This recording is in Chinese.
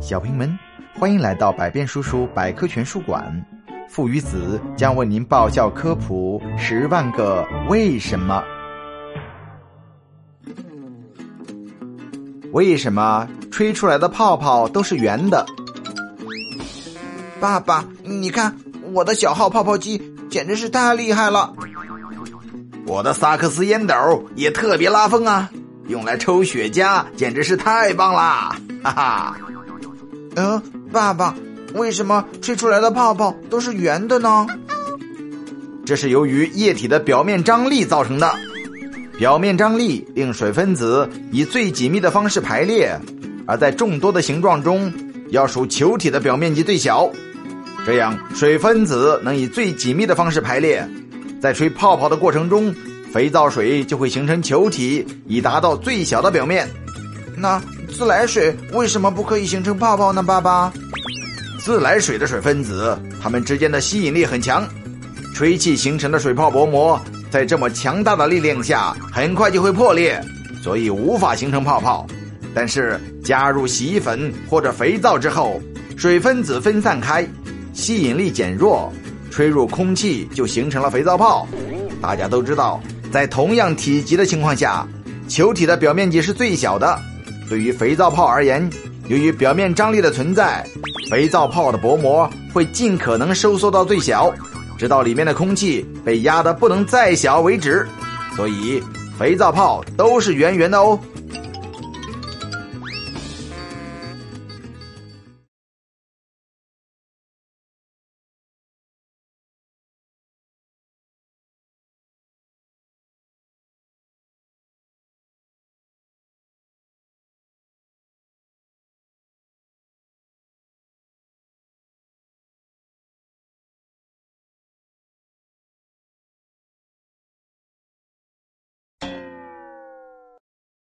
小朋友们，欢迎来到百变叔叔百科全书馆。父与子将为您爆笑科普十万个为什么。为什么吹出来的泡泡都是圆的？爸爸，你看我的小号泡泡机简直是太厉害了！我的萨克斯烟斗也特别拉风啊，用来抽雪茄简直是太棒啦！哈哈。嗯，爸爸，为什么吹出来的泡泡都是圆的呢？这是由于液体的表面张力造成的。表面张力令水分子以最紧密的方式排列，而在众多的形状中，要数球体的表面积最小。这样，水分子能以最紧密的方式排列，在吹泡泡的过程中，肥皂水就会形成球体，以达到最小的表面。那自来水为什么不可以形成泡泡呢？爸爸，自来水的水分子，它们之间的吸引力很强，吹气形成的水泡薄膜在这么强大的力量下，很快就会破裂，所以无法形成泡泡。但是加入洗衣粉或者肥皂之后，水分子分散开，吸引力减弱，吹入空气就形成了肥皂泡。大家都知道，在同样体积的情况下，球体的表面积是最小的。对于肥皂泡而言，由于表面张力的存在，肥皂泡的薄膜会尽可能收缩到最小，直到里面的空气被压得不能再小为止。所以，肥皂泡都是圆圆的哦。